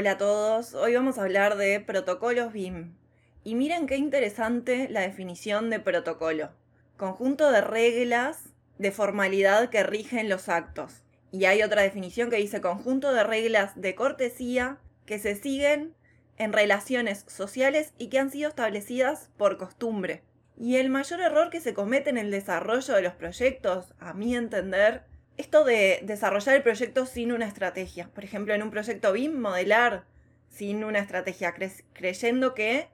Hola a todos, hoy vamos a hablar de protocolos BIM. Y miren qué interesante la definición de protocolo. Conjunto de reglas de formalidad que rigen los actos. Y hay otra definición que dice conjunto de reglas de cortesía que se siguen en relaciones sociales y que han sido establecidas por costumbre. Y el mayor error que se comete en el desarrollo de los proyectos, a mi entender, esto de desarrollar el proyecto sin una estrategia. Por ejemplo, en un proyecto BIM, modelar sin una estrategia, creyendo que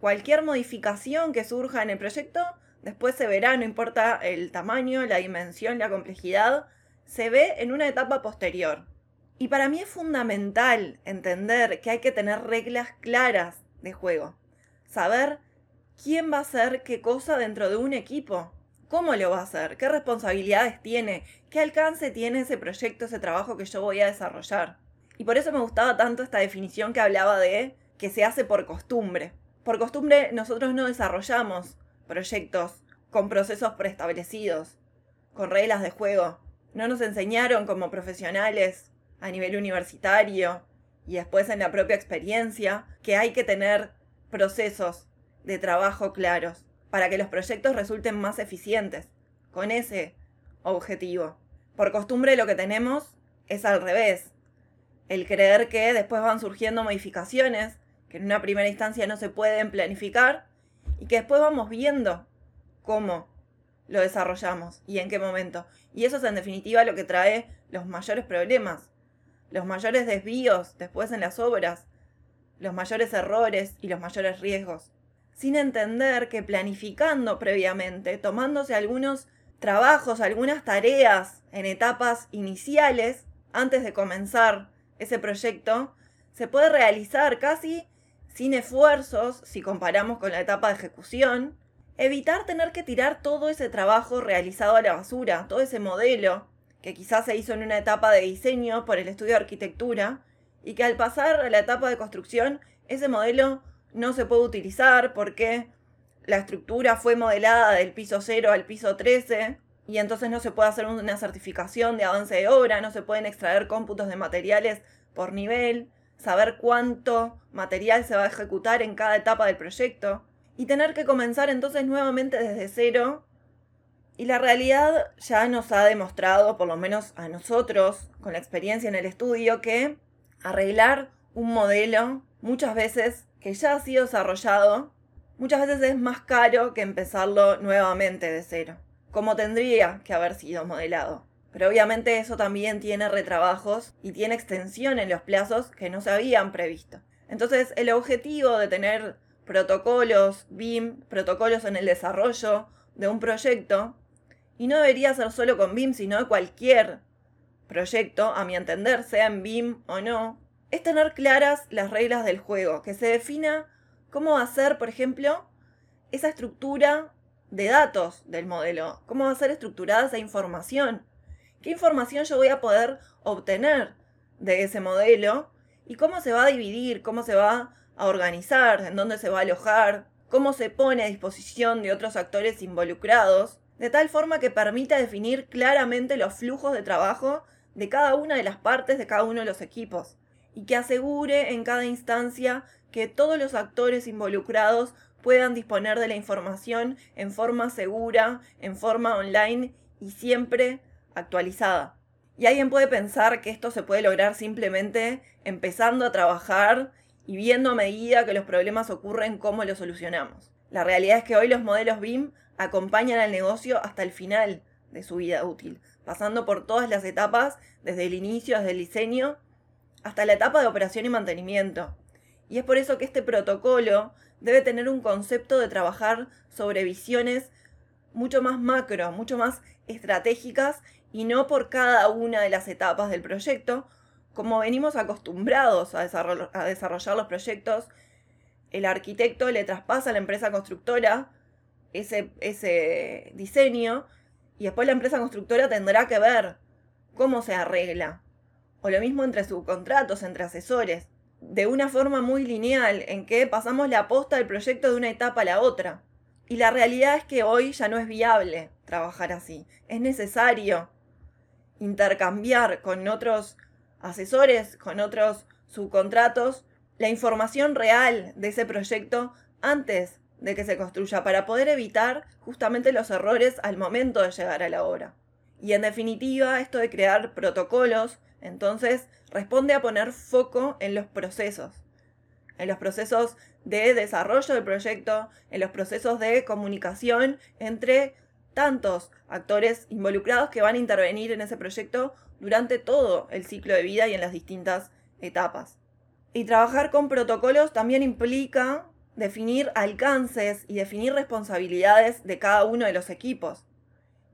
cualquier modificación que surja en el proyecto después se verá, no importa el tamaño, la dimensión, la complejidad, se ve en una etapa posterior. Y para mí es fundamental entender que hay que tener reglas claras de juego. Saber quién va a hacer qué cosa dentro de un equipo. ¿Cómo lo va a hacer? ¿Qué responsabilidades tiene? ¿Qué alcance tiene ese proyecto, ese trabajo que yo voy a desarrollar? Y por eso me gustaba tanto esta definición que hablaba de que se hace por costumbre. Por costumbre nosotros no desarrollamos proyectos con procesos preestablecidos, con reglas de juego, no nos enseñaron como profesionales a nivel universitario y después en la propia experiencia que hay que tener procesos de trabajo claros para que los proyectos resulten más eficientes, con ese objetivo. Por costumbre lo que tenemos es al revés, el creer que después van surgiendo modificaciones que en una primera instancia no se pueden planificar y que después vamos viendo cómo lo desarrollamos y en qué momento. Y eso es en definitiva lo que trae los mayores problemas, los mayores desvíos después en las obras, los mayores errores y los mayores riesgos. Sin entender que planificando previamente, tomándose algunos trabajos, algunas tareas en etapas iniciales, antes de comenzar ese proyecto, se puede realizar casi sin esfuerzos si comparamos con la etapa de ejecución, evitar tener que tirar todo ese trabajo realizado a la basura, todo ese modelo que quizás se hizo en una etapa de diseño por el estudio de arquitectura y que al pasar a la etapa de construcción ese modelo no se puede utilizar porque la estructura fue modelada del piso 0 al piso 13 y entonces no se puede hacer una certificación de avance de obra, no se pueden extraer cómputos de materiales por nivel, saber cuánto material se va a ejecutar en cada etapa del proyecto y tener que comenzar entonces nuevamente desde cero. Y la realidad ya nos ha demostrado, por lo menos a nosotros, con la experiencia en el estudio, que arreglar un modelo muchas veces que ya ha sido desarrollado, muchas veces es más caro que empezarlo nuevamente de cero, como tendría que haber sido modelado. Pero obviamente eso también tiene retrabajos y tiene extensión en los plazos que no se habían previsto. Entonces el objetivo de tener protocolos BIM, protocolos en el desarrollo de un proyecto, y no debería ser solo con BIM, sino cualquier proyecto, a mi entender, sea en BIM o no, es tener claras las reglas del juego, que se defina cómo va a ser, por ejemplo, esa estructura de datos del modelo, cómo va a ser estructurada esa información, qué información yo voy a poder obtener de ese modelo y cómo se va a dividir, cómo se va a organizar, en dónde se va a alojar, cómo se pone a disposición de otros actores involucrados, de tal forma que permita definir claramente los flujos de trabajo de cada una de las partes de cada uno de los equipos, y que asegure en cada instancia que todos los actores involucrados puedan disponer de la información en forma segura, en forma online y siempre actualizada. Y alguien puede pensar que esto se puede lograr simplemente empezando a trabajar y viendo a medida que los problemas ocurren cómo los solucionamos. La realidad es que hoy los modelos BIM acompañan al negocio hasta el final de su vida útil, pasando por todas las etapas, desde el inicio, desde el diseño, hasta la etapa de operación y mantenimiento. Y es por eso que este protocolo debe tener un concepto de trabajar sobre visiones mucho más macro, mucho más estratégicas y no por cada una de las etapas del proyecto, como venimos acostumbrados a desarrollar, los proyectos. El arquitecto le traspasa a la empresa constructora ese, ese diseño y después la empresa constructora tendrá que ver cómo se arregla. O lo mismo entre subcontratos, entre asesores. De una forma muy lineal, en que pasamos la aposta del proyecto de una etapa a la otra. Y la realidad es que hoy ya no es viable trabajar así. Es necesario intercambiar con otros asesores, con otros subcontratos, la información real de ese proyecto antes de que se construya para poder evitar justamente los errores al momento de llegar a la obra. Y en definitiva, esto de crear protocolos, entonces, responde a poner foco en los procesos, en los procesos de desarrollo del proyecto, en los procesos de comunicación entre tantos actores involucrados que van a intervenir en ese proyecto durante todo el ciclo de vida y en las distintas etapas. Y trabajar con protocolos también implica definir alcances y definir responsabilidades de cada uno de los equipos.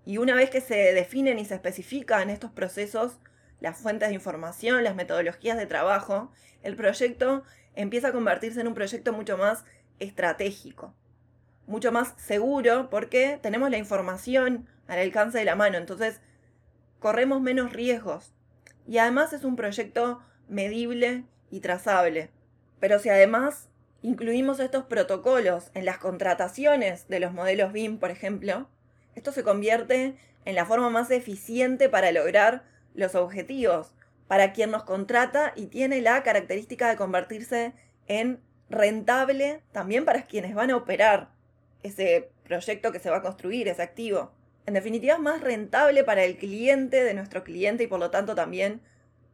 Y una vez que se definen y se especifican estos procesos, las fuentes de información, las metodologías de trabajo, el proyecto empieza a convertirse en un proyecto mucho más estratégico, mucho más seguro porque tenemos la información al alcance de la mano, entonces corremos menos riesgos. Y además es un proyecto medible y trazable. Pero si además incluimos estos protocolos en las contrataciones de los modelos BIM, por ejemplo, esto se convierte en la forma más eficiente para lograr los objetivos, para quien nos contrata y tiene la característica de convertirse en rentable también para quienes van a operar ese proyecto que se va a construir, ese activo. En definitiva, es más rentable para el cliente de nuestro cliente y por lo tanto también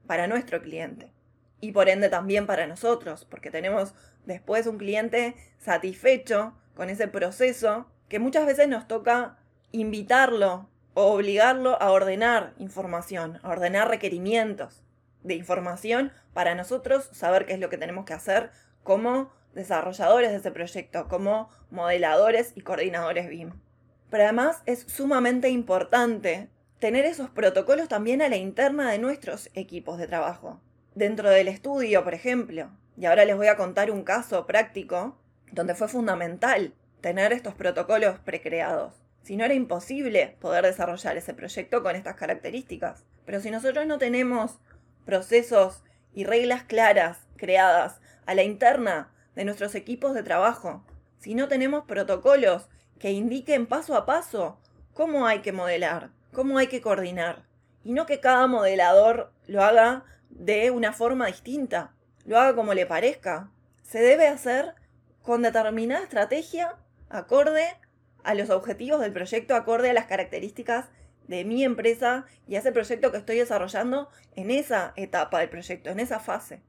para nuestro cliente. Y por ende también para nosotros, porque tenemos después un cliente satisfecho con ese proceso que muchas veces nos toca invitarlo o obligarlo a ordenar información, a ordenar requerimientos de información para nosotros saber qué es lo que tenemos que hacer como desarrolladores de ese proyecto, como modeladores y coordinadores BIM. Pero además es sumamente importante tener esos protocolos también a la interna de nuestros equipos de trabajo. Dentro del estudio, por ejemplo. Y ahora les voy a contar un caso práctico donde fue fundamental tener estos protocolos precreados. Si no era imposible poder desarrollar ese proyecto con estas características. Pero si nosotros no tenemos procesos y reglas claras creadas a la interna de nuestros equipos de trabajo, si no tenemos protocolos que indiquen paso a paso cómo hay que modelar, cómo hay que coordinar. Y no que cada modelador lo haga de una forma distinta, lo haga como le parezca. Se debe hacer con determinada estrategia acorde a los objetivos del proyecto, acorde a las características de mi empresa y a ese proyecto que estoy desarrollando en esa etapa del proyecto, en esa fase.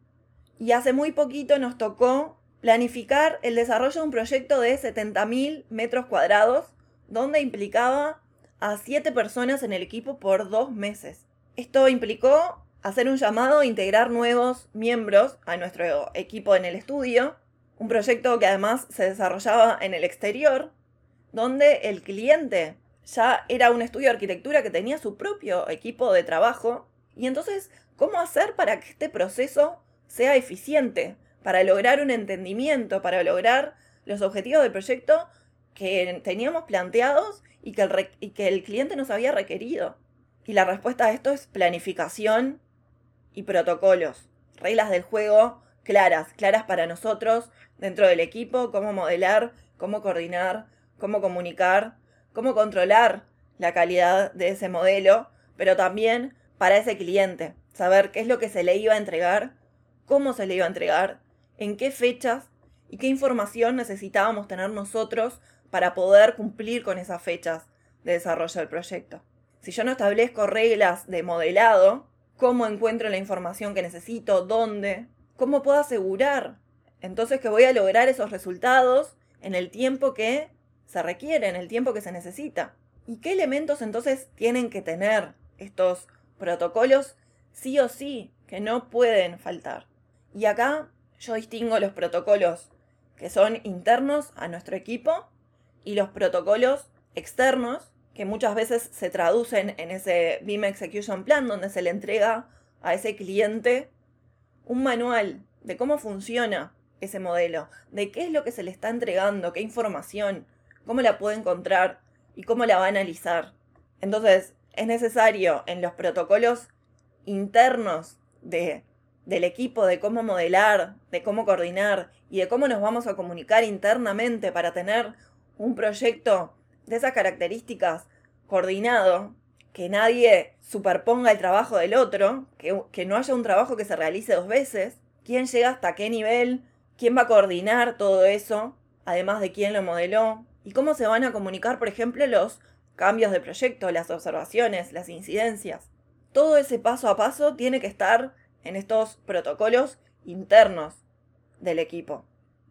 Y hace muy poquito nos tocó planificar el desarrollo de un proyecto de 70.000 metros cuadrados, donde implicaba a 7 personas en el equipo por dos meses. Esto implicó hacer un llamado a integrar nuevos miembros a nuestro equipo en el estudio, un proyecto que además se desarrollaba en el exterior, donde el cliente ya era un estudio de arquitectura que tenía su propio equipo de trabajo, y entonces, ¿cómo hacer para que este proceso sea eficiente? para lograr un entendimiento, para lograr los objetivos del proyecto que teníamos planteados y que el, que el cliente nos había requerido. Y la respuesta a esto es planificación y protocolos, reglas del juego claras, claras para nosotros dentro del equipo, cómo modelar, cómo coordinar, cómo comunicar, cómo controlar la calidad de ese modelo, pero también para ese cliente, saber qué es lo que se le iba a entregar, cómo se le iba a entregar en qué fechas y qué información necesitábamos tener nosotros para poder cumplir con esas fechas de desarrollo del proyecto. Si yo no establezco reglas de modelado, ¿cómo encuentro la información que necesito? ¿Dónde? ¿Cómo puedo asegurar entonces que voy a lograr esos resultados en el tiempo que se requiere, en el tiempo que se necesita? ¿Y qué elementos entonces tienen que tener estos protocolos sí o sí que no pueden faltar? Y acá yo distingo los protocolos que son internos a nuestro equipo y los protocolos externos, que muchas veces se traducen en ese BIM Execution Plan, donde se le entrega a ese cliente un manual de cómo funciona ese modelo, de qué es lo que se le está entregando, qué información, cómo la puede encontrar y cómo la va a analizar. Entonces, es necesario en los protocolos internos de, del equipo de cómo modelar, de cómo coordinar y de cómo nos vamos a comunicar internamente para tener un proyecto de esas características coordinado, que nadie superponga el trabajo del otro, que, que no haya un trabajo que se realice dos veces, quién llega hasta qué nivel, quién va a coordinar todo eso, además de quién lo modeló, y cómo se van a comunicar, por ejemplo, los cambios de proyecto, las observaciones, las incidencias. Todo ese paso a paso tiene que estar en estos protocolos internos del equipo.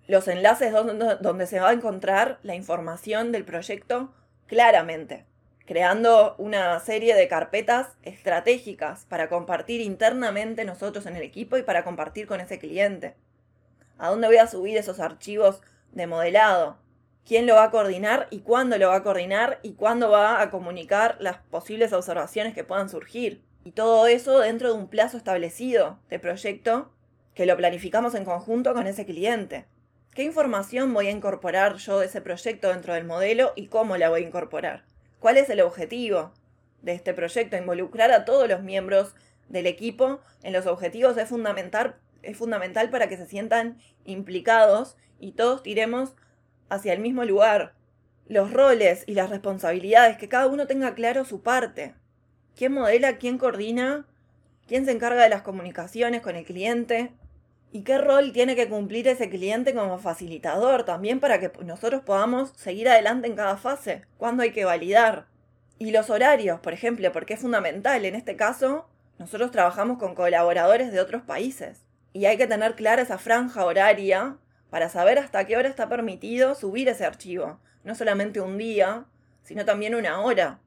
Los enlaces donde, donde se va a encontrar la información del proyecto claramente, creando una serie de carpetas estratégicas para compartir internamente nosotros en el equipo y para compartir con ese cliente a dónde voy a subir esos archivos de modelado, quién lo va a coordinar y cuándo lo va a coordinar y cuándo va a comunicar las posibles observaciones que puedan surgir. Y todo eso dentro de un plazo establecido de proyecto que lo planificamos en conjunto con ese cliente. ¿Qué información voy a incorporar yo de ese proyecto dentro del modelo y cómo la voy a incorporar? ¿Cuál es el objetivo de este proyecto? Involucrar a todos los miembros del equipo en los objetivos es fundamental es fundamental para que se sientan implicados y todos tiremos hacia el mismo lugar. Los roles y las responsabilidades, que cada uno tenga claro su parte. ¿Quién modela? ¿Quién coordina? ¿Quién se encarga de las comunicaciones con el cliente? ¿Y qué rol tiene que cumplir ese cliente como facilitador también para que nosotros podamos seguir adelante en cada fase? ¿Cuándo hay que validar? Y los horarios, por ejemplo, porque es fundamental. En este caso, nosotros trabajamos con colaboradores de otros países y hay que tener clara esa franja horaria para saber hasta qué hora está permitido subir ese archivo. No solamente un día, sino también una hora.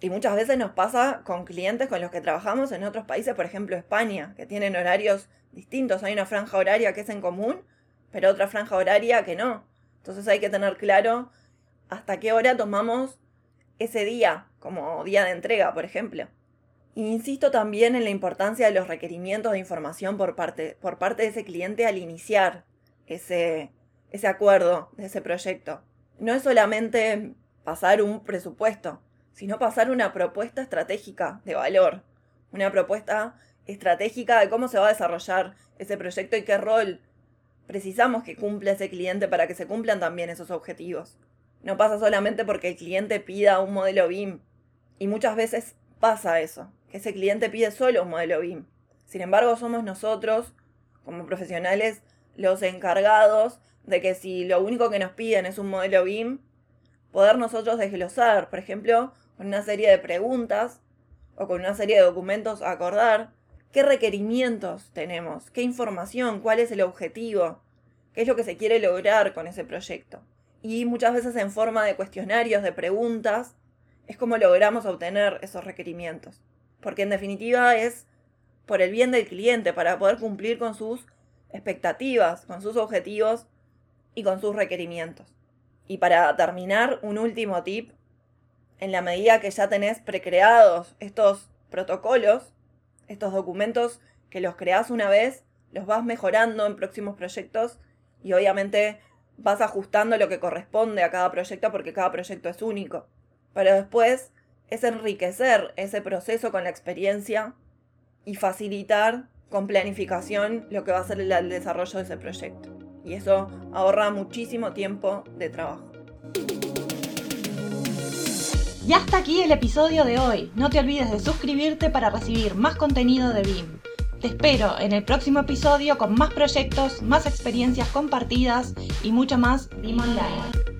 Y muchas veces nos pasa con clientes con los que trabajamos en otros países, por ejemplo España, que tienen horarios distintos. Hay una franja horaria que es en común, pero otra franja horaria que no. Entonces hay que tener claro hasta qué hora tomamos ese día, como día de entrega, por ejemplo. Insisto también en la importancia de los requerimientos de información por parte, por parte de ese cliente al iniciar ese, ese acuerdo de ese proyecto. No es solamente pasar un presupuesto, sino pasar una propuesta estratégica de valor, una propuesta estratégica de cómo se va a desarrollar ese proyecto y qué rol precisamos que cumpla ese cliente para que se cumplan también esos objetivos. No pasa solamente porque el cliente pida un modelo BIM y muchas veces pasa eso que ese cliente pide solo un modelo BIM. Sin embargo, somos nosotros, como profesionales, los encargados de que si lo único que nos piden es un modelo BIM, poder nosotros desglosar, por ejemplo, con una serie de preguntas o con una serie de documentos a acordar qué requerimientos tenemos, qué información, cuál es el objetivo, qué es lo que se quiere lograr con ese proyecto. Y muchas veces en forma de cuestionarios, de preguntas, es como logramos obtener esos requerimientos porque en definitiva es por el bien del cliente, para poder cumplir con sus expectativas, con sus objetivos y con sus requerimientos. Y para terminar, un último tip, en la medida que ya tenés precreados estos protocolos, estos documentos que los creás una vez, los vas mejorando en próximos proyectos y obviamente vas ajustando lo que corresponde a cada proyecto porque cada proyecto es único. Pero después es enriquecer ese proceso con la experiencia y facilitar con planificación lo que va a ser el desarrollo de ese proyecto. Y eso ahorra muchísimo tiempo de trabajo. Y hasta aquí el episodio de hoy. No te olvides de suscribirte para recibir más contenido de BIM. Te espero en el próximo episodio con más proyectos, más experiencias compartidas y mucho más BIM Online.